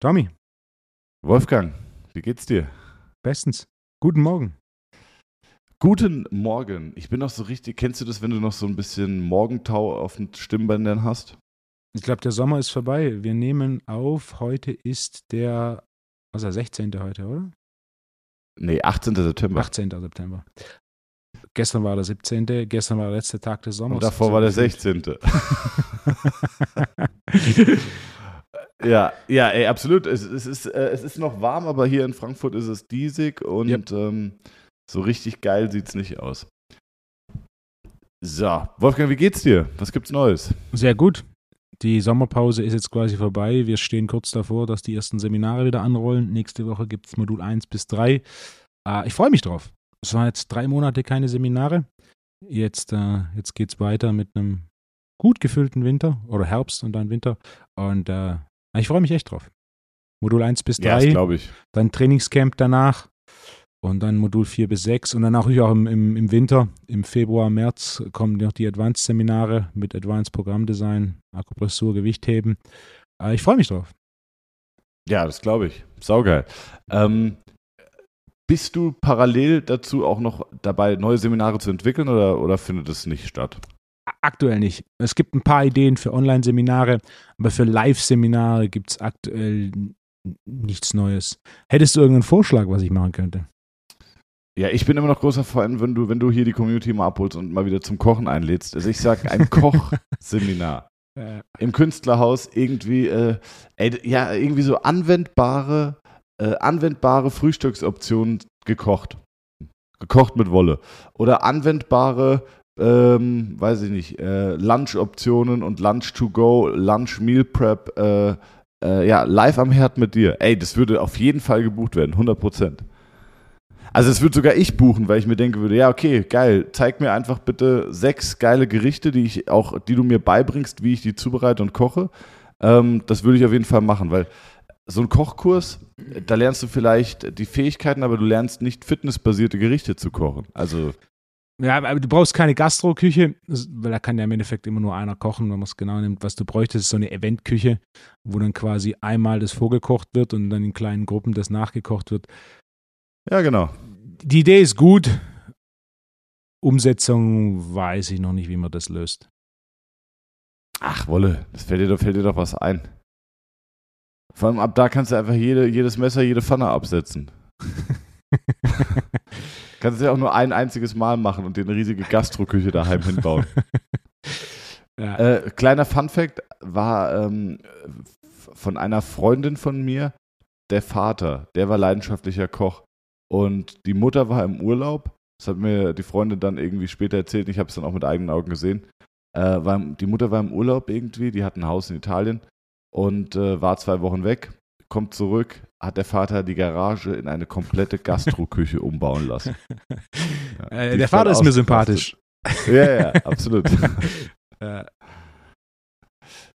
Tommy, Wolfgang, wie geht's dir? bestens. Guten Morgen. Guten Morgen. Ich bin noch so richtig. Kennst du das, wenn du noch so ein bisschen Morgentau auf den Stimmbändern hast? Ich glaube, der Sommer ist vorbei. Wir nehmen auf. Heute ist der, was ist der 16. heute, oder? Nee, 18. September. 18. September. Gestern war der 17. Gestern war der letzte Tag des Sommers. Und davor So war der gefühlt. 16. ja, ja, ey, absolut. Es, es, ist, äh, es ist noch warm, aber hier in Frankfurt ist es diesig und Yep. ähm, so richtig geil sieht's nicht aus. So, Wolfgang, wie geht's dir? Was gibt's Neues? Sehr gut. Die Sommerpause ist jetzt quasi vorbei. Wir stehen kurz davor, dass die ersten Seminare wieder anrollen. Nächste Woche gibt es Modul 1 bis 3. Äh, ich freue mich drauf. Es waren jetzt drei Monate keine Seminare. Jetzt, äh, jetzt geht es weiter mit einem gut gefüllten Winter oder Herbst und dann Winter. Und äh, ich freue mich echt drauf. Modul 1 bis 3, Ja, glaube ich. dann Trainingscamp danach und dann Modul 4 bis 6 und dann auch, auch im, im, im Winter, im Februar, März kommen noch die Advanced-Seminare mit Advanced Programmdesign, Akupressur, Gewichtheben. Äh, ich freue mich drauf. Ja, das glaube ich. Saugeil. Ähm, bist du parallel dazu auch noch dabei, neue Seminare zu entwickeln oder, oder findet es nicht statt? Aktuell nicht. Es gibt ein paar Ideen für Online-Seminare, aber für Live-Seminare gibt es aktuell nichts Neues. Hättest du irgendeinen Vorschlag, was ich machen könnte? Ja, ich bin immer noch großer Fan, wenn du, wenn du hier die Community mal abholst und mal wieder zum Kochen einlädst. Also ich sag ein Kochseminar im Künstlerhaus irgendwie, äh, ey, ja, irgendwie so anwendbare, äh, anwendbare Frühstücksoptionen gekocht. Gekocht mit Wolle. Oder anwendbare, ähm, weiß ich nicht, äh, Lunch-Optionen und Lunch to go, Lunch Meal Prep, äh, äh, ja, live am Herd mit dir. Ey, das würde auf jeden Fall gebucht werden, 100 Prozent. Also das würde sogar ich buchen, weil ich mir denken würde, ja, okay, geil, zeig mir einfach bitte sechs geile Gerichte, die ich auch, die du mir beibringst, wie ich die zubereite und koche. Ähm, das würde ich auf jeden Fall machen, weil so ein Kochkurs, da lernst du vielleicht die Fähigkeiten, aber du lernst nicht fitnessbasierte Gerichte zu kochen. Also, Ja, aber du brauchst keine Gastroküche, weil da kann ja im Endeffekt immer nur einer kochen, wenn man es genau nimmt. Was du bräuchtest, ist so eine Eventküche, wo dann quasi einmal das vorgekocht wird und dann in kleinen Gruppen das nachgekocht wird. ja, genau. Die Idee ist gut. Umsetzung weiß ich noch nicht, wie man das löst. Ach, Wolle, das fällt dir, doch- fällt dir doch was ein. Vor allem ab da kannst du einfach jede, jedes Messer, jede Pfanne absetzen. Kannst du ja auch nur ein einziges Mal machen und dir eine riesige Gastroküche daheim hinbauen. ja. Äh, kleiner Funfact war ähm, von einer Freundin von mir, der Vater, der war leidenschaftlicher Koch. Und die Mutter war im Urlaub. Das hat mir die Freundin dann irgendwie später erzählt. Ich habe es dann auch mit eigenen Augen gesehen. Äh, war, die Mutter war im Urlaub irgendwie. Die hat ein Haus in Italien und äh, war zwei Wochen weg. Kommt zurück, hat der Vater die Garage in eine komplette Gastroküche umbauen lassen. Ja, äh, der Vater ist mir sympathisch. Ja, ja, absolut.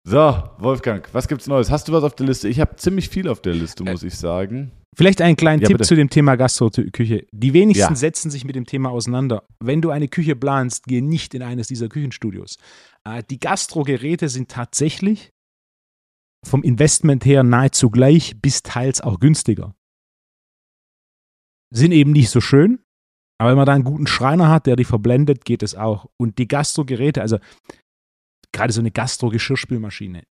So, Wolfgang, was gibt's Neues? Hast du was auf der Liste? Ich habe ziemlich viel auf der Liste, Äh, muss ich sagen. Vielleicht einen kleinen Ja, Tipp bitte. zu dem Thema Gastroküche. Die wenigsten Ja. setzen sich mit dem Thema auseinander. Wenn du eine Küche planst, geh nicht in eines dieser Küchenstudios. Äh, Die Gastrogeräte sind tatsächlich vom Investment her nahezu gleich bis teils auch günstiger. Sind eben nicht so schön, aber wenn man da einen guten Schreiner hat, der die verblendet, geht es auch. Und die Gastrogeräte, also gerade so eine Gastro-Geschirrspülmaschine,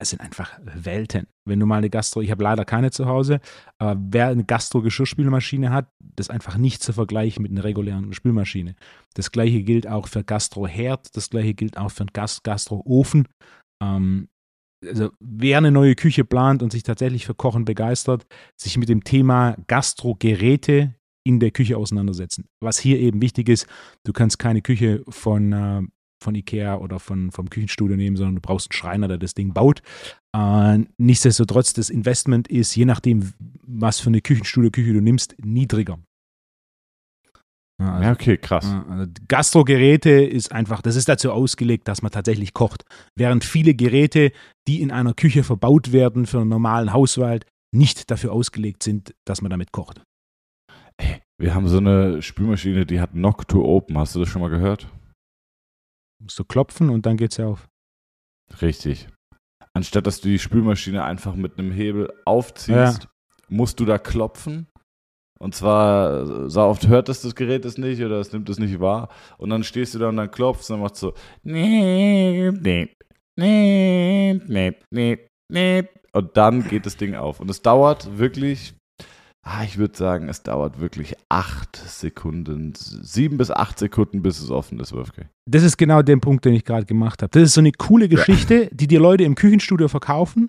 es sind einfach Welten. Wenn du mal eine Gastro, ich habe leider keine zu Hause, aber wer eine Gastro-Geschirrspülmaschine hat, das ist einfach nicht zu vergleichen mit einer regulären Spülmaschine. Das gleiche gilt auch für Gastro-Herd, das gleiche gilt auch für einen Gas Gastro-Ofen. Ähm, also wer eine neue Küche plant und sich tatsächlich für Kochen begeistert, sich mit dem Thema Gastrogeräte in der Küche auseinandersetzen. Was hier eben wichtig ist, du kannst keine Küche von, äh, von Ikea oder von, vom Küchenstudio nehmen, sondern du brauchst einen Schreiner, der das Ding baut. Äh, nichtsdestotrotz, das Investment ist, je nachdem, was für eine Küchenstudio-Küche du nimmst, niedriger. Ja, also- Ja, okay, krass. ja, also Gastrogeräte ist einfach, das ist dazu ausgelegt, dass man tatsächlich kocht. Während viele Geräte, die in einer Küche verbaut werden für einen normalen Haushalt, nicht dafür ausgelegt sind, dass man damit kocht. Wir haben so eine Spülmaschine, die hat Knock to Open. Hast du das schon mal gehört? Musst du klopfen und dann geht's ja auf. Richtig. Anstatt dass du die Spülmaschine einfach mit einem Hebel aufziehst, musst du da klopfen. Und zwar, so oft hört es das Gerät es nicht oder es nimmt es nicht wahr. Und dann stehst du da und dann klopfst und dann machst du so, nee, nee, nee, nee, nee, nee. Und dann geht das Ding auf. Und es dauert wirklich, ah, ich würde sagen, es dauert wirklich acht Sekunden, sieben bis acht Sekunden, bis es offen ist, Wolfgang. Das ist genau der Punkt, den ich gerade gemacht habe. Das ist so eine coole Geschichte, die dir Leute im Küchenstudio verkaufen,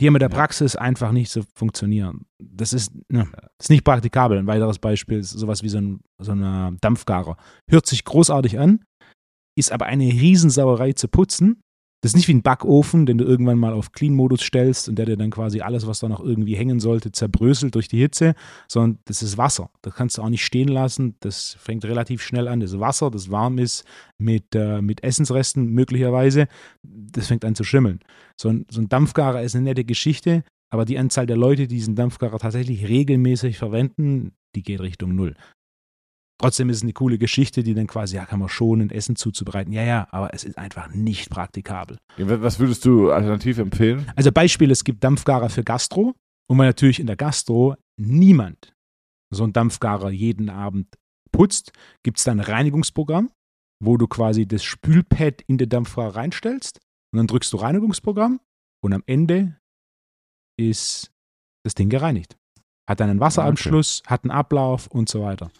die mit der. Praxis einfach nicht so funktionieren. Das ist, ne, ist nicht praktikabel. Ein weiteres Beispiel ist sowas wie so ein, so ein Dampfgarer. Hört sich großartig an, ist aber eine Riesensauerei zu putzen. Das ist nicht wie ein Backofen, den du irgendwann mal auf Clean-Modus stellst und der dir dann quasi alles, was da noch irgendwie hängen sollte, zerbröselt durch die Hitze, sondern das ist Wasser. Das kannst du auch nicht stehen lassen. Das fängt relativ schnell an. Das ist Wasser, das warm ist mit, äh, mit Essensresten möglicherweise. Das fängt an zu schimmeln. So ein, so ein Dampfgarer ist eine nette Geschichte, aber die Anzahl der Leute, die diesen Dampfgarer tatsächlich regelmäßig verwenden, die geht Richtung Null. Trotzdem ist es eine coole Geschichte, die dann quasi, ja, kann man schonen, Essen zuzubereiten. Ja, ja, aber es ist einfach nicht praktikabel. Was würdest du alternativ empfehlen? Also Beispiel, es gibt Dampfgarer für Gastro und weil natürlich in der Gastro niemand so einen Dampfgarer jeden Abend putzt, gibt es dann ein Reinigungsprogramm, wo du quasi das Spülpad in den Dampfgarer reinstellst und dann drückst du Reinigungsprogramm und am Ende ist das Ding gereinigt. Hat einen Wasseranschluss, hat einen Ablauf und so weiter.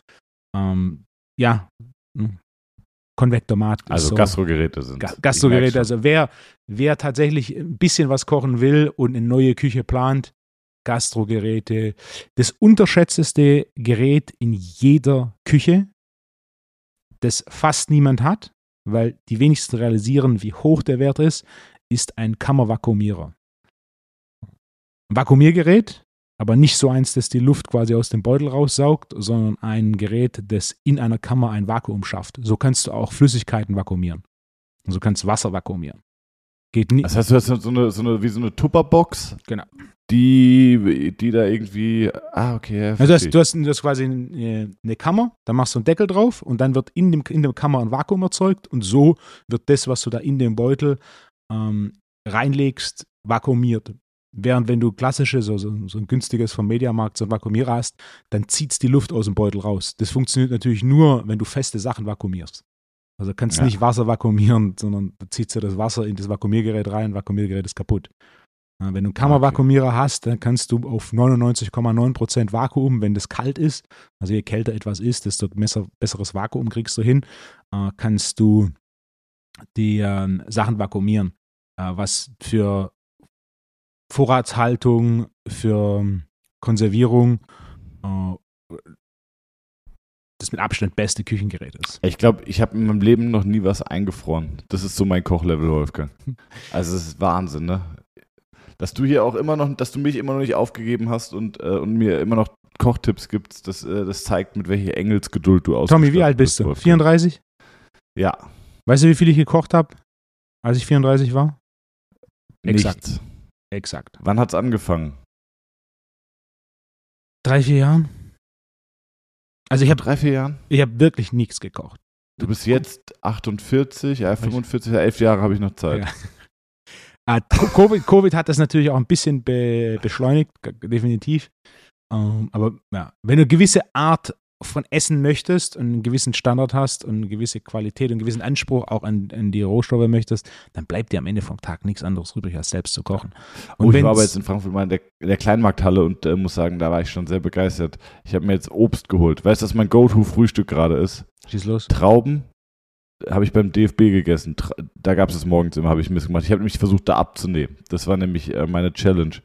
Ähm, ja, hm. Konvektomat. Also so. Gastrogeräte sind. Ga Gastrogeräte. Also wer, wer tatsächlich ein bisschen was kochen will und eine neue Küche plant, Gastrogeräte. Das unterschätzteste Gerät in jeder Küche, das fast niemand hat, weil die wenigsten realisieren, wie hoch der Wert ist, ist ein Kammervakuumierer. Ein Vakuumiergerät, aber nicht so eins, das die Luft quasi aus dem Beutel raussaugt, sondern ein Gerät, das in einer Kammer ein Vakuum schafft. So kannst du auch Flüssigkeiten vakuumieren. Und so kannst du Wasser vakuumieren. Geht nicht. Das heißt, du hast so eine, so eine wie so eine Tupperbox, Genau. die, die da irgendwie. Ah, okay. Ja, Also du, hast, du, hast, du hast quasi eine, eine Kammer, da machst du einen Deckel drauf und dann wird in, dem, in der Kammer ein Vakuum erzeugt und so wird das, was du da in den Beutel ähm, reinlegst, vakuumiert. Während wenn du klassische, so, so, so ein günstiges vom Mediamarkt, so ein Vakuumierer hast, dann zieht es die Luft aus dem Beutel raus. Das funktioniert natürlich nur, wenn du feste Sachen vakuumierst. Also kannst Ja. nicht Wasser vakuumieren, sondern du ziehst du das Wasser in das Vakuumiergerät rein, Vakuumiergerät ist kaputt. Wenn du einen Kammervakuumierer hast, dann kannst du auf 99,9% Vakuum, wenn das kalt ist, also je kälter etwas ist, desto besser, besseres Vakuum kriegst du hin, äh, kannst du die ähm, Sachen vakuumieren, äh, was für Vorratshaltung, für ähm, Konservierung äh, das mit Abstand beste Küchengerät ist. Ich glaube, ich habe in meinem Leben noch nie was eingefroren. Das ist so mein Kochlevel, Wolfgang. Also es ist Wahnsinn, ne? Dass du hier auch immer noch, dass du mich immer noch nicht aufgegeben hast und, äh, und mir immer noch Kochtipps gibst, das, äh, das zeigt, mit welcher Engelsgeduld du aus. Tommy, wie alt bist du? 34? Ja, Weißt du, wie viel ich gekocht habe, als ich 34 war? Nichts. Exakt. Wann hat's angefangen? Drei, vier Jahren? Also ich habe drei, vier Jahren. ich hab wirklich nichts gekocht. Du bist jetzt 48, ja, 45, ja, elf Jahre habe ich noch Zeit. Ja. Ah, Co- Covid, Covid hat das natürlich auch ein bisschen be beschleunigt, definitiv. Ähm, aber ja, wenn du eine gewisse Art von Essen möchtest und einen gewissen Standard hast und eine gewisse Qualität und einen gewissen Anspruch auch an, an die Rohstoffe möchtest, dann bleibt dir am Ende vom Tag nichts anderes übrig, als selbst zu kochen. Oh, ich war aber jetzt in Frankfurt mal in der, in der Kleinmarkthalle und äh, muss sagen, da war ich schon sehr begeistert. Ich habe mir jetzt Obst geholt. Weißt du, was mein Go-To-Frühstück gerade ist? Schieß los. Trauben habe ich beim DFB gegessen. Tra da gab es es morgens immer, habe ich Mist gemacht. Ich habe nämlich versucht, da abzunehmen. Das war nämlich äh, meine Challenge.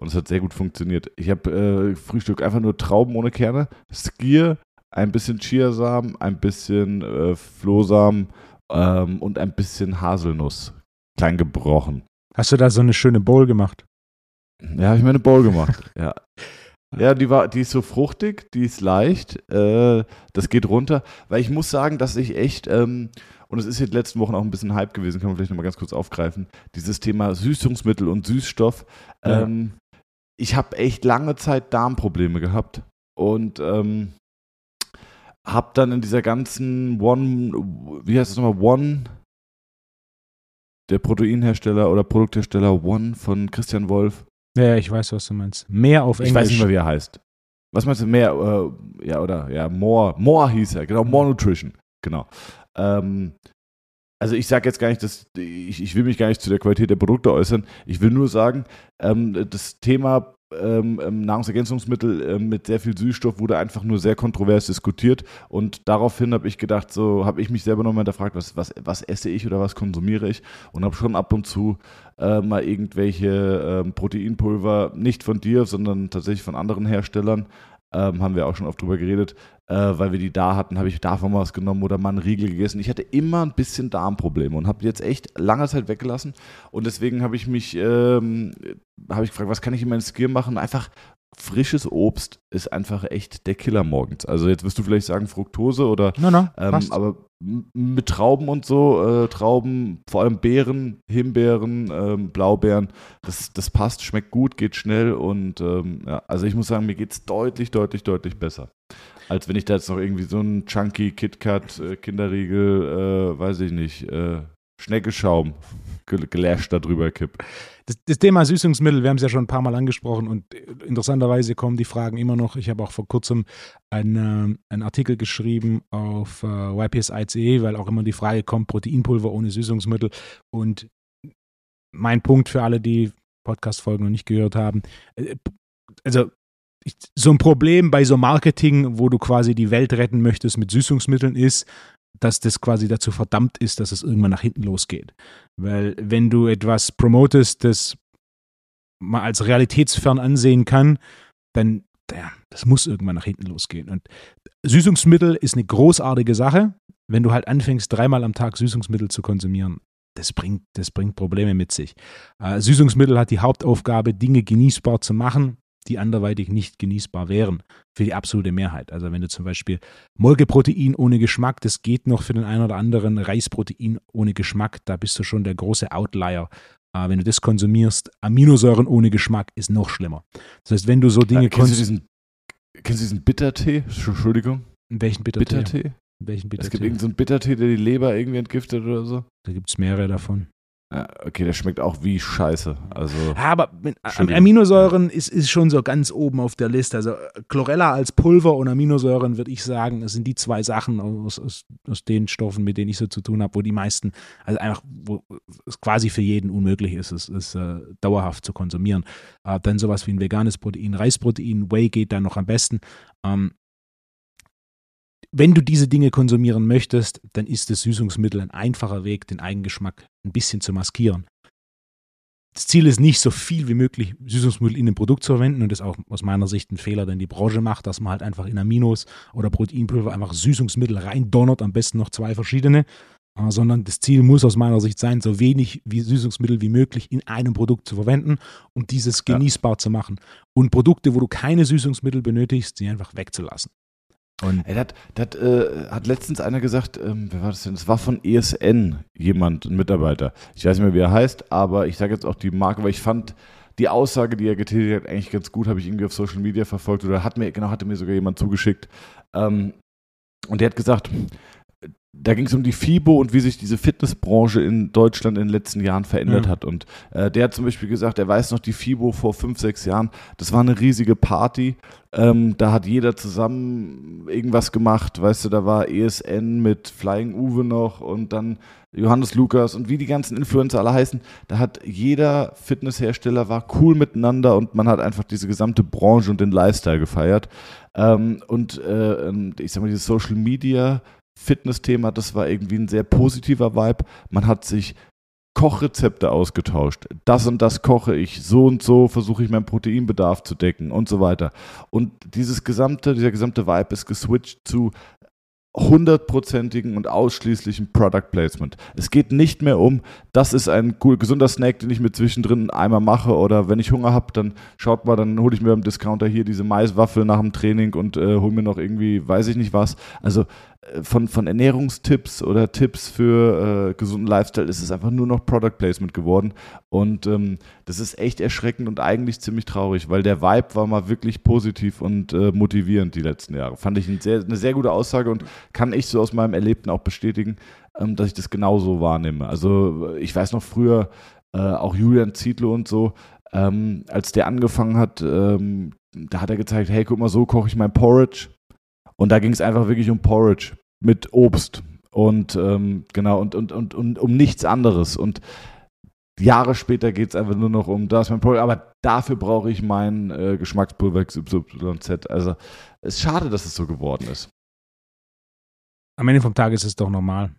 Und es hat sehr gut funktioniert. Ich habe äh, Frühstück einfach nur Trauben ohne Kerne, Skier, ein bisschen Chiasamen, ein bisschen äh, Flohsamen ähm, und ein bisschen Haselnuss. Klein gebrochen. Hast du da so eine schöne Bowl gemacht? Ja, habe ich mir eine Bowl gemacht. ja. Ja, die war, die ist so fruchtig, die ist leicht, äh, das geht runter. Weil ich muss sagen, dass ich echt, ähm, und es ist jetzt letzten Wochen auch ein bisschen Hype gewesen, kann man vielleicht nochmal ganz kurz aufgreifen, dieses Thema Süßungsmittel und Süßstoff. Ähm, ich habe echt lange Zeit Darmprobleme gehabt und ähm, habe dann in dieser ganzen One, wie heißt das nochmal, One, der Proteinhersteller oder Produkthersteller One von Christian Wolf. Ja, ich weiß, was du meinst. Mehr auf Englisch. Ich weiß nicht mehr, wie er heißt. Was meinst du, mehr, äh, ja, oder, ja, More, More hieß er, genau, More Nutrition, genau. Ähm, also ich sage jetzt gar nicht, dass ich, ich will mich gar nicht zu der Qualität der Produkte äußern. Ich will nur sagen, ähm, das Thema ähm, ähm, Nahrungsergänzungsmittel ähm, mit sehr viel Süßstoff wurde einfach nur sehr kontrovers diskutiert und daraufhin habe ich gedacht, so habe ich mich selber nochmal hinterfragt, was, was, was esse ich oder was konsumiere ich und habe schon ab und zu äh, mal irgendwelche äh, Proteinpulver, nicht von dir, sondern tatsächlich von anderen Herstellern, ähm, haben wir auch schon oft drüber geredet, äh, weil wir die da hatten, habe ich davon was genommen oder mal einen Riegel gegessen. Ich hatte immer ein bisschen Darmprobleme und habe jetzt echt lange Zeit weggelassen und deswegen habe ich mich, ähm, habe ich gefragt, was kann ich in meinem Skill machen? Einfach frisches Obst ist einfach echt der Killer morgens. Also jetzt wirst du vielleicht sagen Fructose oder no, no, ähm, aber mit Trauben und so, äh, Trauben, vor allem Beeren, Himbeeren, ähm, Blaubeeren, das, das passt, schmeckt gut, geht schnell und ähm, ja, also ich muss sagen, mir geht es deutlich, deutlich, deutlich besser. Als wenn ich da jetzt noch irgendwie so einen Chunky KitKat, äh, Kinderriegel, äh, weiß ich nicht, äh, Schneckeschaum gelasht darüber kipp. Das, das, Thema Süßungsmittel, wir haben es ja schon ein paar Mal angesprochen und interessanterweise kommen die Fragen immer noch. Ich habe auch vor kurzem einen, einen Artikel geschrieben auf äh, YPS.ICE, weil auch immer die Frage kommt, Proteinpulver ohne Süßungsmittel. Und mein Punkt für alle, die Podcast-Folgen noch nicht gehört haben, äh, also so ein Problem bei so Marketing, wo du quasi die Welt retten möchtest mit Süßungsmitteln ist, dass das quasi dazu verdammt ist, dass es irgendwann nach hinten losgeht. Weil wenn du etwas promotest, das man als realitätsfern ansehen kann, dann ja, das muss irgendwann nach hinten losgehen. Und Süßungsmittel ist eine großartige Sache. Wenn du halt anfängst, dreimal am Tag Süßungsmittel zu konsumieren, das bringt, das bringt Probleme mit sich. Äh, Süßungsmittel hat die Hauptaufgabe, Dinge genießbar zu machen, die anderweitig nicht genießbar wären für die absolute Mehrheit. Also wenn du zum Beispiel Molkeprotein ohne Geschmack, das geht noch für den einen oder anderen, Reisprotein ohne Geschmack, da bist du schon der große Outlier. Äh, wenn du das konsumierst, Aminosäuren ohne Geschmack ist noch schlimmer. Das heißt, wenn du so Dinge ja, du diesen, kennst du diesen Bittertee? Entschuldigung. Welchen Bittertee? Bittertee? Welchen Bittertee? Es gibt irgendeinen so Bittertee, der die Leber irgendwie entgiftet oder so. Da gibt es mehrere davon. Ja, okay, der schmeckt auch wie Scheiße. Also, ja, aber Aminosäuren ist, ist schon so ganz oben auf der Liste. Also Chlorella als Pulver und Aminosäuren würde ich sagen, das sind die zwei Sachen aus, aus, aus den Stoffen, mit denen ich so zu tun habe, wo die meisten, also einfach, wo es quasi für jeden unmöglich ist, es ist äh, dauerhaft zu konsumieren. Äh, dann sowas wie ein veganes Protein, Reisprotein, Whey geht dann noch am besten. Ähm, wenn du diese Dinge konsumieren möchtest, dann ist das Süßungsmittel ein einfacher Weg, den Eigengeschmack ein bisschen zu maskieren. Das Ziel ist nicht, so viel wie möglich Süßungsmittel in dem Produkt zu verwenden und das ist auch aus meiner Sicht ein Fehler, den die Branche macht, dass man halt einfach in Aminos oder Proteinpulver einfach Süßungsmittel reindonnert, am besten noch zwei verschiedene, äh, sondern das Ziel muss aus meiner Sicht sein, so wenig wie Süßungsmittel wie möglich in einem Produkt zu verwenden, um dieses genießbar ja. zu machen. Und Produkte, wo du keine Süßungsmittel benötigst, sie einfach wegzulassen. Und Ey, das, äh, hat letztens einer gesagt, ähm, wer war das denn? Es war von ESN jemand, ein Mitarbeiter. Ich weiß nicht mehr, wie er heißt, aber ich sage jetzt auch die Marke, weil ich fand die Aussage, die er getätigt hat, eigentlich ganz gut, habe ich irgendwie auf Social Media verfolgt oder hat mir, genau, hatte mir sogar jemand zugeschickt. Ähm, und der hat gesagt, da ging es um die FIBO und wie sich diese Fitnessbranche in Deutschland in den letzten Jahren verändert ja. hat. Und äh, der hat zum Beispiel gesagt, er weiß noch die FIBO vor fünf, sechs Jahren, das war eine riesige Party. Ähm, da hat jeder zusammen irgendwas gemacht. Weißt du, da war ESN mit Flying Uwe noch und dann Johannes Lukas und wie die ganzen Influencer alle heißen. Da hat jeder Fitnesshersteller war cool miteinander und man hat einfach diese gesamte Branche und den Lifestyle gefeiert. Ähm, und äh, ich sag mal, dieses Social Media Fitness-Thema, das war irgendwie ein sehr positiver Vibe. Man hat sich Kochrezepte ausgetauscht. Das und das koche ich, so und so versuche ich meinen Proteinbedarf zu decken und so weiter. Und dieses gesamte, dieser gesamte Vibe ist geswitcht zu hundertprozentigen und ausschließlichen Product Placement. Es geht nicht mehr um, das ist ein cool, gesunder Snack, den ich mir zwischendrin einmal mache oder wenn ich Hunger habe, dann schaut mal, dann hole ich mir am Discounter hier diese Maiswaffel nach dem Training und äh, hole mir noch irgendwie, weiß ich nicht was. Also von, von Ernährungstipps oder Tipps für äh, gesunden Lifestyle ist es einfach nur noch Product Placement geworden. Und ähm, das ist echt erschreckend und eigentlich ziemlich traurig, weil der Vibe war mal wirklich positiv und äh, motivierend die letzten Jahre. Fand ich ein sehr, eine sehr gute Aussage und kann ich so aus meinem Erlebten auch bestätigen, ähm, dass ich das genauso wahrnehme. Also ich weiß noch früher, äh, auch Julian Zietlow und so, ähm, als der angefangen hat, ähm, da hat er gezeigt, hey, guck mal, so koche ich mein Porridge. Und da ging es einfach wirklich um Porridge mit Obst und ähm, genau und, und, und, und um nichts anderes. Und Jahre später geht es einfach nur noch um das, mein Porridge. Aber dafür brauche ich mein äh, Geschmackspulver XYZ. Also es ist schade, dass es so geworden ist. Am Ende vom Tag ist es doch normal.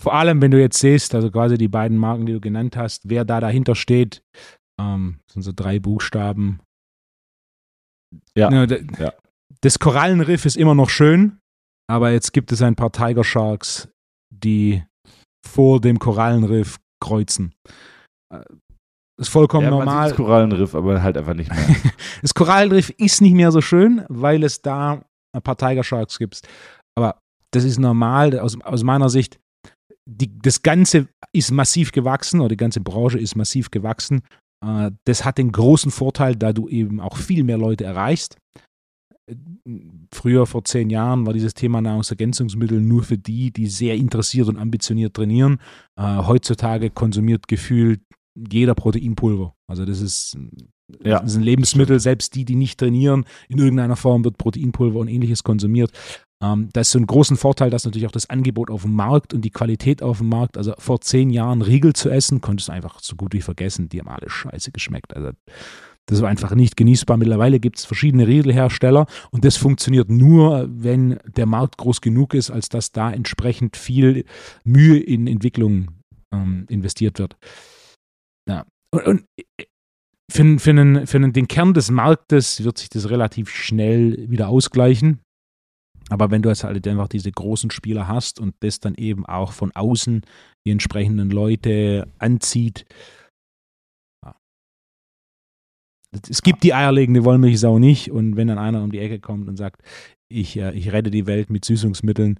Vor allem, wenn du jetzt siehst, also quasi die beiden Marken, die du genannt hast, wer da dahinter steht, ähm, sind so drei Buchstaben. Ja, ja, ja. Das Korallenriff ist immer noch schön, aber jetzt gibt es ein paar Tiger Sharks, die vor dem Korallenriff kreuzen. Das äh, ist vollkommen ja, normal. das Korallenriff, aber halt einfach nicht mehr. das Korallenriff ist nicht mehr so schön, weil es da ein paar Tiger Sharks gibt. Aber das ist normal aus, aus meiner Sicht. Die, das Ganze ist massiv gewachsen oder die ganze Branche ist massiv gewachsen äh, das hat den großen Vorteil, da du eben auch viel mehr Leute erreichst. Früher, vor zehn Jahren, war dieses Thema Nahrungsergänzungsmittel nur für die, die sehr interessiert und ambitioniert trainieren. Äh, heutzutage konsumiert gefühlt jeder Proteinpulver. Also das ist, ja. das ist ein Lebensmittel, selbst die, die nicht trainieren, in irgendeiner Form wird Proteinpulver und ähnliches konsumiert. Ähm, da ist so ein großen Vorteil, dass natürlich auch das Angebot auf dem Markt und die Qualität auf dem Markt, also vor zehn Jahren Riegel zu essen, konntest du einfach so gut wie vergessen, die haben alle scheiße geschmeckt. Also das war einfach nicht genießbar. Mittlerweile gibt es verschiedene Riegelhersteller und das funktioniert nur, wenn der Markt groß genug ist, als dass da entsprechend viel Mühe in Entwicklung ähm, investiert wird. Ja. Und, und für, für, einen, für einen, den Kern des Marktes wird sich das relativ schnell wieder ausgleichen. Aber wenn du jetzt halt einfach diese großen Spieler hast und das dann eben auch von außen die entsprechenden Leute anzieht. Es gibt die eierlegende Wollmilchsau nicht und wenn dann einer um die Ecke kommt und sagt, ich, äh, ich rette die Welt mit Süßungsmitteln,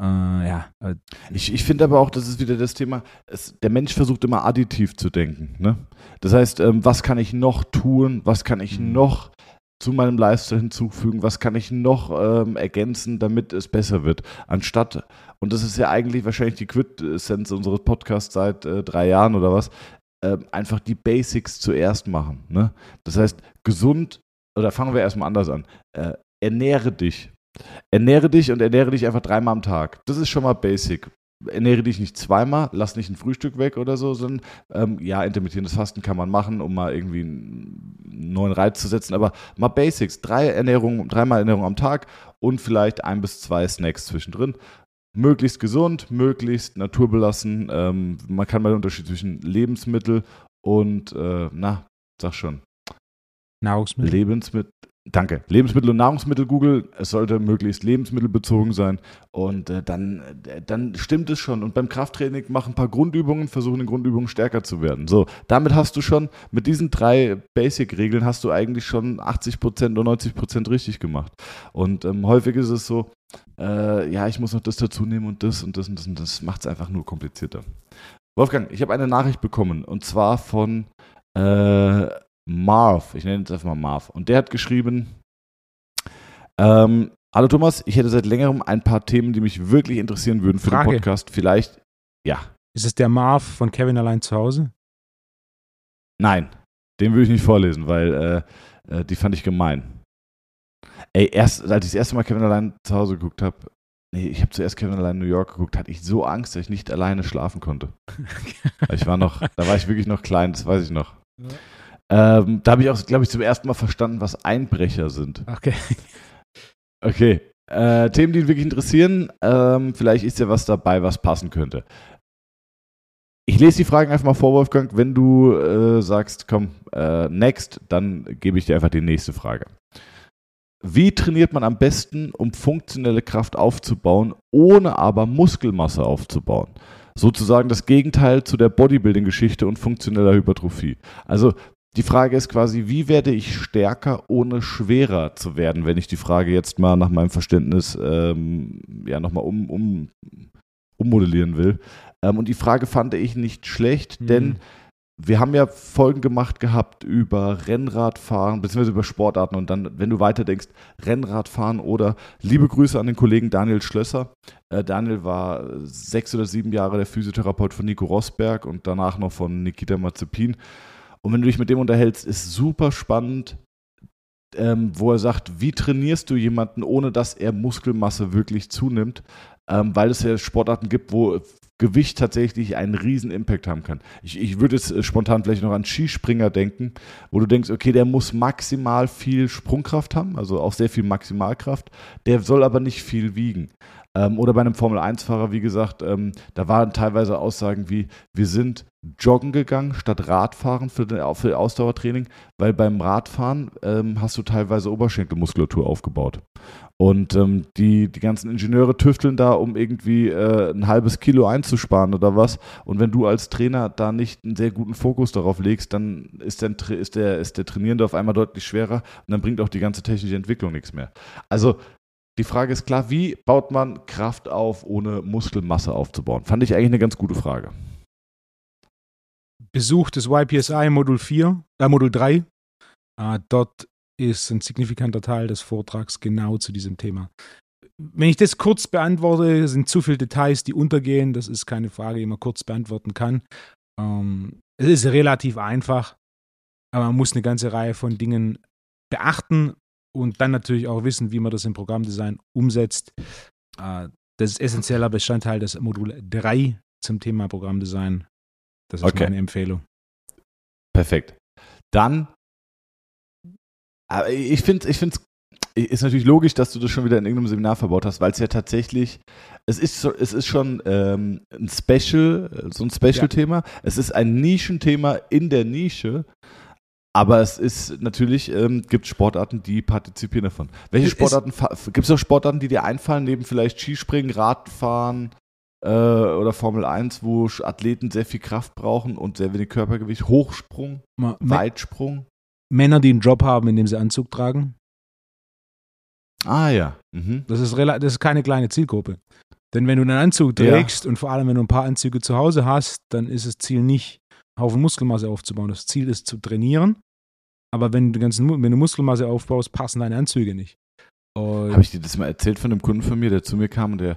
äh, ja. Äh, ich, ich finde aber auch, das ist wieder das Thema, es, der Mensch versucht immer additiv zu denken. Ne? Das heißt, ähm, was kann ich noch tun, was kann ich mhm. noch zu meinem Lifestyle hinzufügen, was kann ich noch ähm, ergänzen, damit es besser wird, anstatt, und das ist ja eigentlich wahrscheinlich die Quintessenz unseres Podcasts seit äh, drei Jahren oder was, äh, einfach die Basics zuerst machen. Ne? Das heißt, gesund, oder fangen wir erstmal anders an, äh, ernähre dich. Ernähre dich und ernähre dich einfach dreimal am Tag. Das ist schon mal basic ernähre dich nicht zweimal, lass nicht ein Frühstück weg oder so, sondern ähm, ja, intermittierendes Fasten kann man machen, um mal irgendwie einen neuen Reiz zu setzen, aber mal Basics, drei Ernährungen, dreimal Ernährung am Tag und vielleicht ein bis zwei Snacks zwischendrin. Möglichst gesund, möglichst naturbelassen. Ähm, man kann mal den Unterschied zwischen Lebensmittel und, äh, na, sag schon. Nahrungsmittel. Lebensmittel, Danke. Lebensmittel und Nahrungsmittel Google. Es sollte möglichst lebensmittelbezogen sein. Und äh, dann, äh, dann stimmt es schon. Und beim Krafttraining mach ein paar Grundübungen, versuchen in Grundübungen stärker zu werden. So, damit hast du schon, mit diesen drei Basic-Regeln hast du eigentlich schon 80% oder 90% richtig gemacht. Und ähm, häufig ist es so, äh, ja, ich muss noch das dazu nehmen und das und das und das und das macht es einfach nur komplizierter. Wolfgang, ich habe eine Nachricht bekommen und zwar von äh, Marv, ich nenne jetzt einfach mal Marv, und der hat geschrieben, ähm, Hallo Thomas, ich hätte seit längerem ein paar Themen, die mich wirklich interessieren würden für Frage. den Podcast. Vielleicht, ja. Ist es der Marv von Kevin allein zu Hause? Nein, den würde ich nicht vorlesen, weil äh, äh, die fand ich gemein. Ey, erst, als ich das erste Mal Kevin allein zu Hause geguckt habe, nee, ich habe zuerst Kevin allein in New York geguckt, hatte ich so Angst, dass ich nicht alleine schlafen konnte. ich war noch, da war ich wirklich noch klein, das weiß ich noch. Ja. Ähm, da habe ich auch, glaube ich, zum ersten Mal verstanden, was Einbrecher sind. Okay. Okay. Äh, Themen, die ihn wirklich interessieren. Ähm, vielleicht ist ja was dabei, was passen könnte. Ich lese die Fragen einfach mal vor, Wolfgang. Wenn du äh, sagst, komm, äh, next, dann gebe ich dir einfach die nächste Frage. Wie trainiert man am besten, um funktionelle Kraft aufzubauen, ohne aber Muskelmasse aufzubauen? Sozusagen das Gegenteil zu der Bodybuilding-Geschichte und funktioneller Hypertrophie. Also die Frage ist quasi, wie werde ich stärker, ohne schwerer zu werden, wenn ich die Frage jetzt mal nach meinem Verständnis ähm, ja nochmal um, um, ummodellieren will. Ähm, und die Frage fand ich nicht schlecht, mhm. denn wir haben ja Folgen gemacht gehabt über Rennradfahren, beziehungsweise über Sportarten und dann, wenn du weiterdenkst, Rennradfahren oder liebe Grüße an den Kollegen Daniel Schlösser. Äh, Daniel war sechs oder sieben Jahre der Physiotherapeut von Nico Rosberg und danach noch von Nikita Mazepin. Und wenn du dich mit dem unterhältst, ist super spannend, ähm, wo er sagt, wie trainierst du jemanden, ohne dass er Muskelmasse wirklich zunimmt? Ähm, weil es ja Sportarten gibt, wo Gewicht tatsächlich einen riesen Impact haben kann. Ich, ich würde jetzt äh, spontan vielleicht noch an Skispringer denken, wo du denkst, okay, der muss maximal viel Sprungkraft haben, also auch sehr viel Maximalkraft, der soll aber nicht viel wiegen. Ähm, oder bei einem Formel-1-Fahrer, wie gesagt, ähm, da waren teilweise Aussagen wie, wir sind joggen gegangen statt Radfahren für, den, für Ausdauertraining, weil beim Radfahren ähm, hast du teilweise Oberschenkelmuskulatur aufgebaut. Und ähm, die, die ganzen Ingenieure tüfteln da, um irgendwie äh, ein halbes Kilo einzusparen oder was. Und wenn du als Trainer da nicht einen sehr guten Fokus darauf legst, dann ist der, ist der, ist der Trainierende auf einmal deutlich schwerer und dann bringt auch die ganze technische Entwicklung nichts mehr. Also die Frage ist klar, wie baut man Kraft auf, ohne Muskelmasse aufzubauen? Fand ich eigentlich eine ganz gute Frage. Besuch des YPSI Modul 4, äh, Modul 3. Äh, dort ist ein signifikanter Teil des Vortrags genau zu diesem Thema. Wenn ich das kurz beantworte, sind zu viele Details, die untergehen. Das ist keine Frage, die man kurz beantworten kann. Ähm, es ist relativ einfach, aber man muss eine ganze Reihe von Dingen beachten und dann natürlich auch wissen, wie man das im Programmdesign umsetzt. Äh, das ist essentieller Bestandteil des Modul 3 zum Thema Programmdesign. Das ist okay. meine Empfehlung. Perfekt. Dann, ich finde es ich ist natürlich logisch, dass du das schon wieder in irgendeinem Seminar verbaut hast, weil es ja tatsächlich, es ist, so, es ist schon ähm, ein Special, so ein Special-Thema. Ja. Es ist ein Nischenthema in der Nische. Aber es ist natürlich, ähm, gibt Sportarten, die partizipieren davon. Welche Sportarten, gibt es auch Sportarten, die dir einfallen, neben vielleicht Skispringen, Radfahren äh, oder Formel 1, wo Athleten sehr viel Kraft brauchen und sehr wenig Körpergewicht? Hochsprung, Ma Weitsprung? Männer, die einen Job haben, in dem sie Anzug tragen. Ah ja. Mhm. Das, ist das ist keine kleine Zielgruppe. Denn wenn du einen Anzug trägst ja. und vor allem wenn du ein paar Anzüge zu Hause hast, dann ist das Ziel nicht, Haufen Muskelmasse aufzubauen. Das Ziel ist zu trainieren aber wenn du, ganzen, wenn du Muskelmasse aufbaust, passen deine Anzüge nicht. Habe ich dir das mal erzählt von einem Kunden von mir, der zu mir kam und der,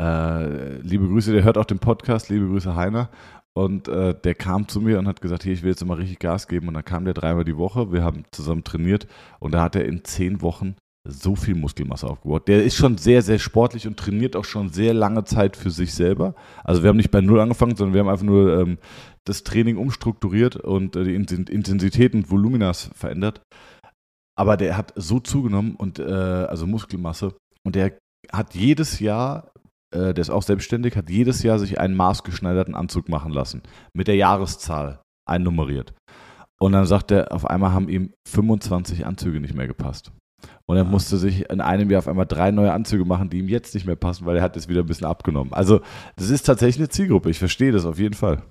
äh, liebe Grüße, der hört auch den Podcast, liebe Grüße Heiner. Und äh, der kam zu mir und hat gesagt, hier, ich will jetzt mal richtig Gas geben. Und dann kam der dreimal die Woche, wir haben zusammen trainiert und da hat er in zehn Wochen so viel Muskelmasse aufgebaut. Der ist schon sehr, sehr sportlich und trainiert auch schon sehr lange Zeit für sich selber. Also wir haben nicht bei Null angefangen, sondern wir haben einfach nur ähm, das Training umstrukturiert und äh, die Intensität und Voluminas verändert. Aber der hat so zugenommen und äh, also Muskelmasse und der hat jedes Jahr, äh, der ist auch selbstständig, hat jedes Jahr sich einen maßgeschneiderten Anzug machen lassen mit der Jahreszahl einnummeriert. Und dann sagt er, auf einmal haben ihm 25 Anzüge nicht mehr gepasst. Und er musste sich in einem Jahr auf einmal drei neue Anzüge machen, die ihm jetzt nicht mehr passen, weil er hat es wieder ein bisschen abgenommen. Also das ist tatsächlich eine Zielgruppe. Ich verstehe das auf jeden Fall.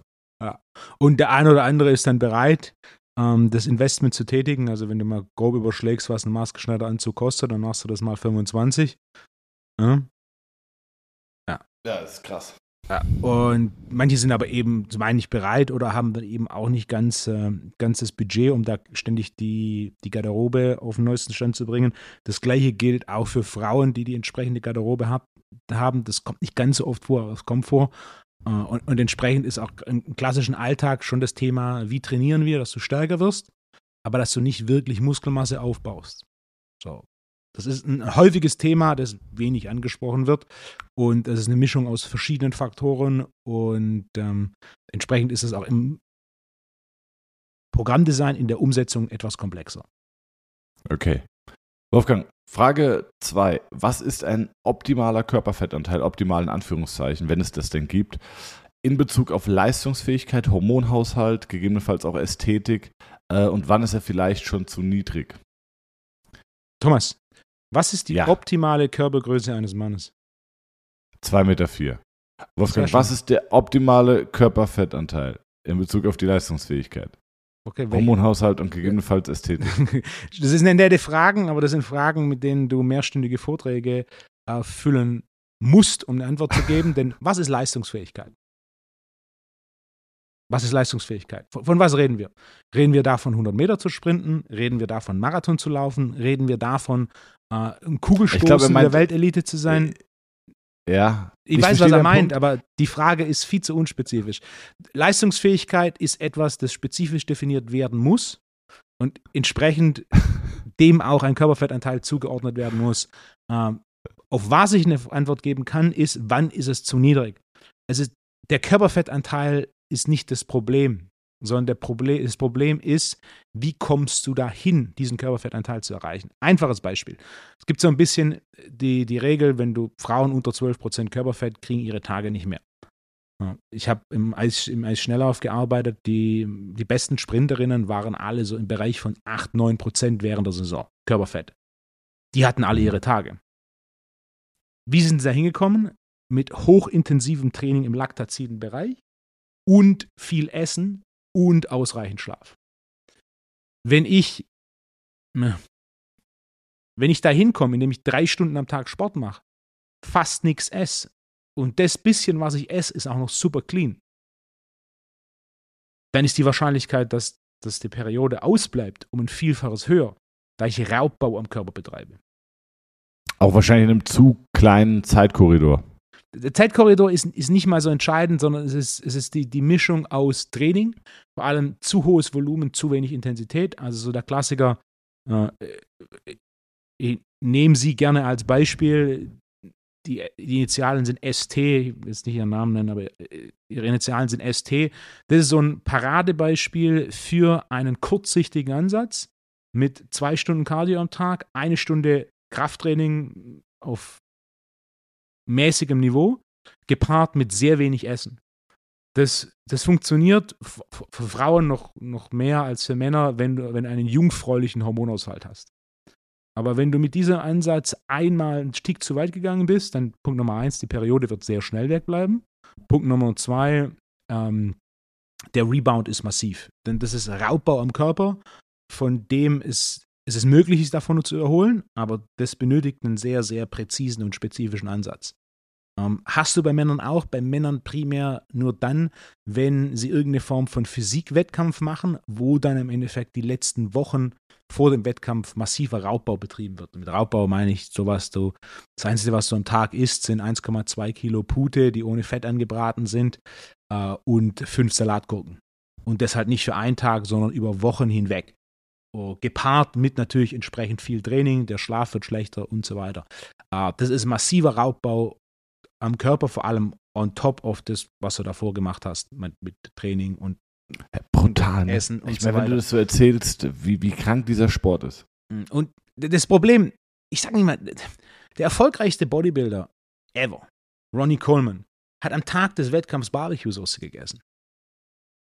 Ja. Und der eine oder andere ist dann bereit, ähm, das Investment zu tätigen. Also wenn du mal grob überschlägst, was ein maßgeschneiderter Anzug kostet, dann machst du das mal 25. Ja. Ja, ja das ist krass. Ja, und manche sind aber eben zum einen nicht bereit oder haben dann eben auch nicht ganz, äh, ganz das Budget, um da ständig die, die Garderobe auf den neuesten Stand zu bringen. Das gleiche gilt auch für Frauen, die die entsprechende Garderobe hab, haben. Das kommt nicht ganz so oft vor, aber es kommt vor. Äh, und, und entsprechend ist auch im klassischen Alltag schon das Thema, wie trainieren wir, dass du stärker wirst, aber dass du nicht wirklich Muskelmasse aufbaust. So. Das ist ein häufiges Thema, das wenig angesprochen wird. Und es ist eine Mischung aus verschiedenen Faktoren. Und ähm, entsprechend ist es auch im Programmdesign in der Umsetzung etwas komplexer. Okay. Wolfgang, Frage 2. Was ist ein optimaler Körperfettanteil, optimal in Anführungszeichen, wenn es das denn gibt, in Bezug auf Leistungsfähigkeit, Hormonhaushalt, gegebenenfalls auch Ästhetik äh, und wann ist er vielleicht schon zu niedrig? Thomas, was ist die ja. optimale Körpergröße eines Mannes? 2,4 Meter. Vier. Wolfgang, was ist der optimale Körperfettanteil in Bezug auf die Leistungsfähigkeit? Okay? Hormonhaushalt und gegebenenfalls Ästhetik. Das sind nette Fragen, aber das sind Fragen, mit denen du mehrstündige Vorträge äh, füllen musst, um eine Antwort zu geben. Denn was ist Leistungsfähigkeit? Was ist Leistungsfähigkeit? Von, von, was reden wir? Reden wir davon, 100 Meter zu sprinten? Reden wir davon, Marathon zu laufen? Reden wir davon, äh, ein Kugelstoßen glaub, er meint- der Weltelite zu sein? Ja. Ich, weiß, was er meint, aber die Frage ist viel zu unspezifisch. Leistungsfähigkeit ist etwas, das spezifisch definiert werden muss und entsprechend dem auch ein Körperfettanteil zugeordnet werden muss. Ähm, auf was ich eine Antwort geben kann, ist, wann ist es zu niedrig? Ist, der Körperfettanteil ist nicht das Problem, sondern der Problem, das Problem ist, wie kommst du dahin, diesen Körperfettanteil zu erreichen? Einfaches Beispiel. Es gibt so ein bisschen die, die Regel, wenn du Frauen unter 12% Körperfett kriegen ihre Tage nicht mehr. Ich habe im Eis, im Eisschnelllauf gearbeitet. Die, die besten Sprinterinnen waren alle so im Bereich von 8, 9 Prozent während der Saison Körperfett. Die hatten alle ihre Tage. Wie sind sie da hingekommen? Mit hochintensivem Training im laktaziden Bereich und viel Essen und ausreichend Schlaf. Wenn ich, ne, wenn ich da hinkomme, indem ich drei Stunden am Tag Sport mache, fast nichts esse und das bisschen, was ich esse, ist auch noch super clean, dann ist die Wahrscheinlichkeit, dass, dass die Periode ausbleibt, um ein Vielfaches höher, da ich Raubbau am Körper betreibe. Auch wahrscheinlich in einem zu kleinen Zeitkorridor. Der Zeitkorridor ist, ist nicht mal so entscheidend, sondern es ist, es ist die, die Mischung aus Training, vor allem zu hohes Volumen, zu wenig Intensität. Also so der Klassiker, äh, äh, ich nehme Sie gerne als Beispiel. Die, die Initialen sind ST, ich will jetzt nicht Ihren Namen nennen, aber äh, Ihre Initialen sind ST. Das ist so ein Paradebeispiel für einen kurzsichtigen Ansatz mit zwei Stunden Cardio am Tag, eine Stunde Krafttraining auf mäßigem Niveau, gepaart mit sehr wenig Essen. Das, das funktioniert für Frauen noch, noch mehr als für Männer, wenn du wenn einen jungfräulichen Hormonaushalt hast. Aber wenn du mit diesem Ansatz einmal einen Stick zu weit gegangen bist, dann Punkt Nummer eins, die Periode wird sehr schnell wegbleiben. Punkt Nummer zwei, ähm, der Rebound ist massiv. Denn das ist Raubbau am Körper, von dem es, es ist möglich ist, davon zu erholen, aber das benötigt einen sehr, sehr präzisen und spezifischen Ansatz. Ähm, hast du bei Männern auch, bei Männern primär nur dann, wenn sie irgendeine Form von Physikwettkampf machen, wo dann im Endeffekt die letzten Wochen vor dem Wettkampf massiver Raubbau betrieben wird. Mit Raubbau meine ich sowas, du, das Einzige, was du am Tag isst, sind 1,2 Kilo Pute, die ohne Fett angebraten sind äh, und fünf Salatgurken. Und das halt nicht für einen Tag, sondern über Wochen hinweg. Oh, gepaart mit natürlich entsprechend viel Training, der Schlaf wird schlechter und so weiter. Äh, das ist massiver Raubbau am Körper, vor allem on top of das, was du davor gemacht hast, mit, mit Training und Brutal. Ne? Essen und ich so meine, wenn weiter. du das so erzählst, wie, wie krank dieser Sport ist. Und das Problem, ich sage nicht mal, der erfolgreichste Bodybuilder ever, Ronnie Coleman, hat am Tag des Wettkampfs Barbecue-Soße gegessen.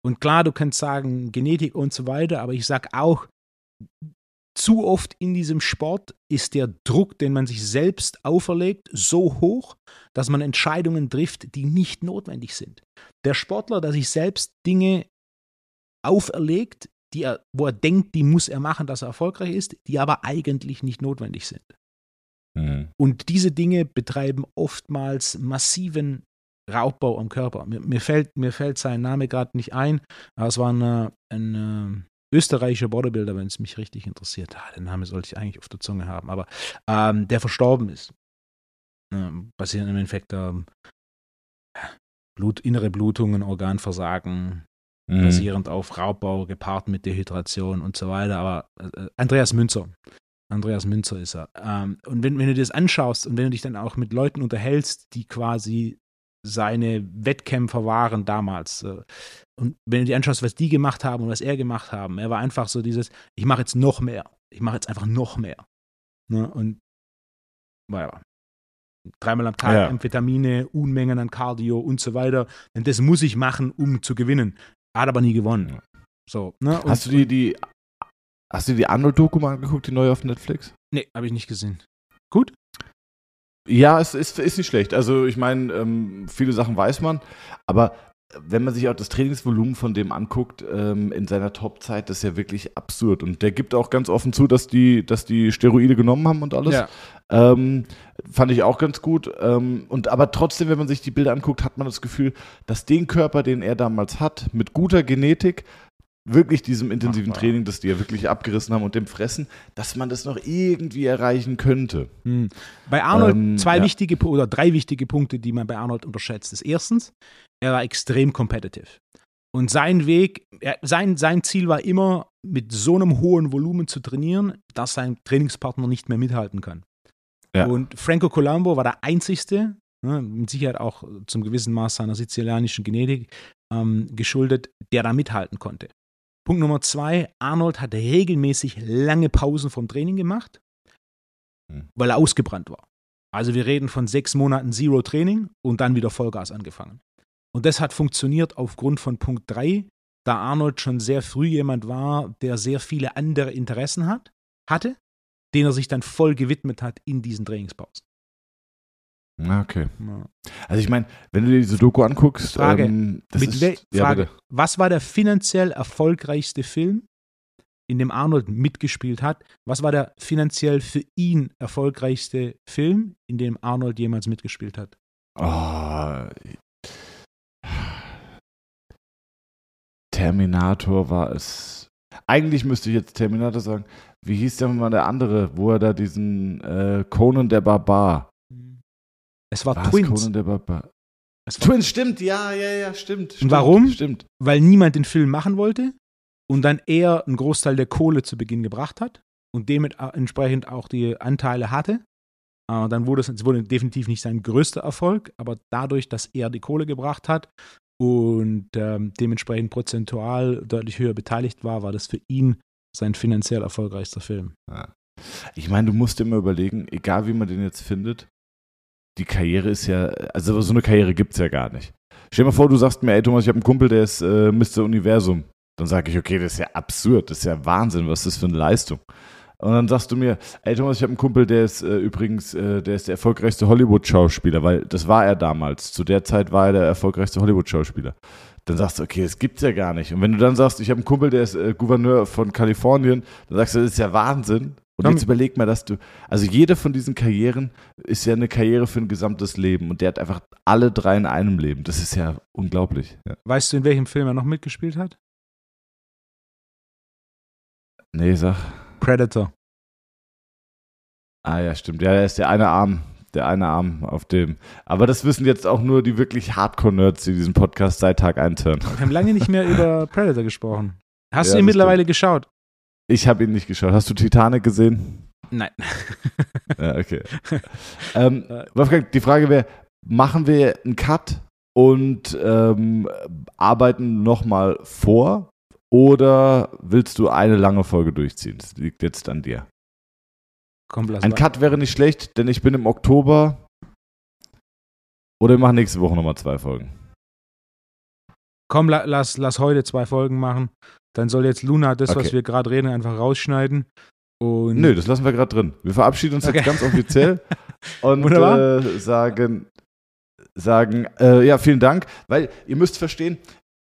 Und klar, du kannst sagen, Genetik und so weiter, aber ich sage auch, zu oft in diesem Sport ist der Druck, den man sich selbst auferlegt, so hoch, dass man Entscheidungen trifft, die nicht notwendig sind. Der Sportler, der sich selbst Dinge auferlegt, die er, wo er denkt, die muss er machen, dass er erfolgreich ist, die aber eigentlich nicht notwendig sind. Mhm. Und diese Dinge betreiben oftmals massiven Raubbau am Körper. Mir, mir, fällt, mir fällt sein Name gerade nicht ein, aber es war ein äh, österreichischer Bodybuilder, wenn es mich richtig interessiert. Ah, den Namen sollte ich eigentlich auf der Zunge haben, aber ähm, der verstorben ist. Ähm, basierend im Endeffekt ähm, Blut, innere Blutungen, Organversagen, Mhm. basierend auf Raubbau gepaart mit Dehydration und so weiter. Aber äh, Andreas Münzer. Andreas Münzer ist er. Ähm, und wenn, wenn du dir das anschaust und wenn du dich dann auch mit Leuten unterhältst, die quasi seine Wettkämpfer waren damals, äh, und wenn du dir anschaust, was die gemacht haben und was er gemacht haben, er war einfach so dieses, ich mache jetzt noch mehr. Ich mache jetzt einfach noch mehr. Ne? Und naja, dreimal am Tag Ja. Amphetamine, Unmengen an Cardio und so weiter. Denn das muss ich machen, um zu gewinnen. Hat aber nie gewonnen. So, ne? Und- Hast du die, die, hast du die Arnold-Doku mal angeguckt, die neue auf Netflix? Nee, habe ich nicht gesehen. Gut? Ja, es ist, ist nicht schlecht. Also ich meine, ähm, viele Sachen weiß man, aber wenn man sich auch das Trainingsvolumen von dem anguckt, ähm, in seiner Topzeit, das ist ja wirklich absurd. Und der gibt auch ganz offen zu, dass die, dass die Steroide genommen haben und alles. Ja. Ähm, fand ich auch ganz gut. Ähm, und aber trotzdem, wenn man sich die Bilder anguckt, hat man das Gefühl, dass den Körper, den er damals hat, mit guter Genetik, wirklich diesem intensiven Machbar. Training, das die ja wirklich abgerissen haben und dem Fressen, dass man das noch irgendwie erreichen könnte. Hm. Bei Arnold Ähm, zwei ja. wichtige oder drei wichtige Punkte, die man bei Arnold unterschätzt. ist erstens, er war extrem competitive. Und sein Weg, er, sein, sein Ziel war immer, mit so einem hohen Volumen zu trainieren, dass sein Trainingspartner nicht mehr mithalten kann. Ja. Und Franco Colombo war der einzigste, ne, mit Sicherheit auch zum gewissen Maß seiner sizilianischen Genetik ähm, geschuldet, der da mithalten konnte. Punkt Nummer zwei, Arnold hat regelmäßig lange Pausen vom Training gemacht, Hm. weil er ausgebrannt war. Also wir reden von sechs Monaten Zero Training und dann wieder Vollgas angefangen. Und das hat funktioniert aufgrund von Punkt drei, da Arnold schon sehr früh jemand war, der sehr viele andere Interessen hat, hatte, denen er sich dann voll gewidmet hat in diesen Trainingspausen. Ja, Okay. Ja. Also ich meine, wenn du dir diese Doku anguckst, Frage. ähm, ist, ja, Frage, bitte. was war der finanziell erfolgreichste Film, in dem Arnold mitgespielt hat? Was war der finanziell für ihn erfolgreichste Film, in dem Arnold jemals mitgespielt hat? Oh. Terminator war es. Eigentlich müsste ich jetzt Terminator sagen. Wie hieß der mal der andere, wo er da diesen äh, Conan der Barbar. Es war Was? Twins. Twins, stimmt, ja, ja, ja, stimmt. stimmt warum? Stimmt. weil niemand den Film machen wollte und dann er einen Großteil der Kohle zu Beginn gebracht hat und dementsprechend auch die Anteile hatte. Äh, dann wurde es, es wurde definitiv nicht sein größter Erfolg, aber dadurch, dass er die Kohle gebracht hat und ähm, dementsprechend prozentual deutlich höher beteiligt war, war das für ihn sein finanziell erfolgreichster Film. Ich meine, du musst dir immer überlegen, egal wie man den jetzt findet, die Karriere ist ja, also so eine Karriere gibt es ja gar nicht. Stell dir mal vor, du sagst mir, ey Thomas, ich habe einen Kumpel, der ist äh, Mr. Universum. Dann sage ich, okay, das ist ja absurd, das ist ja Wahnsinn, was ist das für eine Leistung. Und dann sagst du mir, ey Thomas, ich habe einen Kumpel, der ist äh, übrigens, äh, der ist der erfolgreichste Hollywood-Schauspieler, weil das war er damals. Zu der Zeit war er der erfolgreichste Hollywood-Schauspieler. Dann sagst du, okay, das gibt's ja gar nicht. Und wenn du dann sagst, ich habe einen Kumpel, der ist äh, Gouverneur von Kalifornien, dann sagst du, das ist ja Wahnsinn. Und jetzt überleg mal, dass du, also jede von diesen Karrieren ist ja eine Karriere für ein gesamtes Leben und der hat einfach alle drei in einem Leben. Das ist ja unglaublich. Ja. Weißt du, in welchem Film er noch mitgespielt hat? Nee, sag. Predator. Ah ja, stimmt. Ja, er ist der eine Arm, der eine Arm auf dem. Aber das wissen jetzt auch nur die wirklich Hardcore-Nerds, die diesen Podcast seit Tag eins hören. Wir haben lange nicht mehr über Predator gesprochen. Hast Ja, du ihn mittlerweile geschaut? Ich habe ihn nicht geschaut. Hast du Titanic gesehen? Nein. Ja, okay. ähm, Wolfgang, die Frage wäre, machen wir einen Cut und ähm, arbeiten nochmal vor oder willst du eine lange Folge durchziehen? Das liegt jetzt an dir. Komm, lass Ein. Cut wäre nicht schlecht, denn ich bin im Oktober oder wir machen nächste Woche nochmal zwei Folgen. Komm, la, lass, lass heute zwei Folgen machen. Dann soll jetzt Luna das, was Okay. wir gerade reden, einfach rausschneiden. Und Nö, das lassen wir gerade drin. Wir verabschieden uns Okay. jetzt ganz offiziell und äh, sagen, sagen äh, ja, vielen Dank, weil ihr müsst verstehen,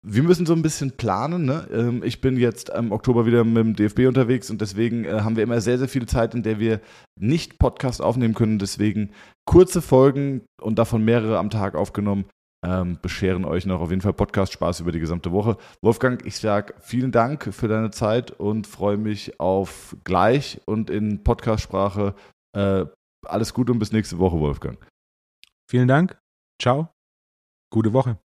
wir müssen so ein bisschen planen. Ne? Ähm, ich bin jetzt im Oktober wieder mit dem DFB unterwegs und deswegen äh, haben wir immer sehr, sehr viel Zeit, in der wir nicht Podcast aufnehmen können. Deswegen kurze Folgen und davon mehrere am Tag aufgenommen. Ähm, bescheren euch noch auf jeden Fall Podcast-Spaß über die gesamte Woche. Wolfgang, ich sage vielen Dank für deine Zeit und freue mich auf gleich und in Podcast-Sprache. Äh, alles Gute und bis nächste Woche, Wolfgang. vielen Dank. Ciao. Gute Woche.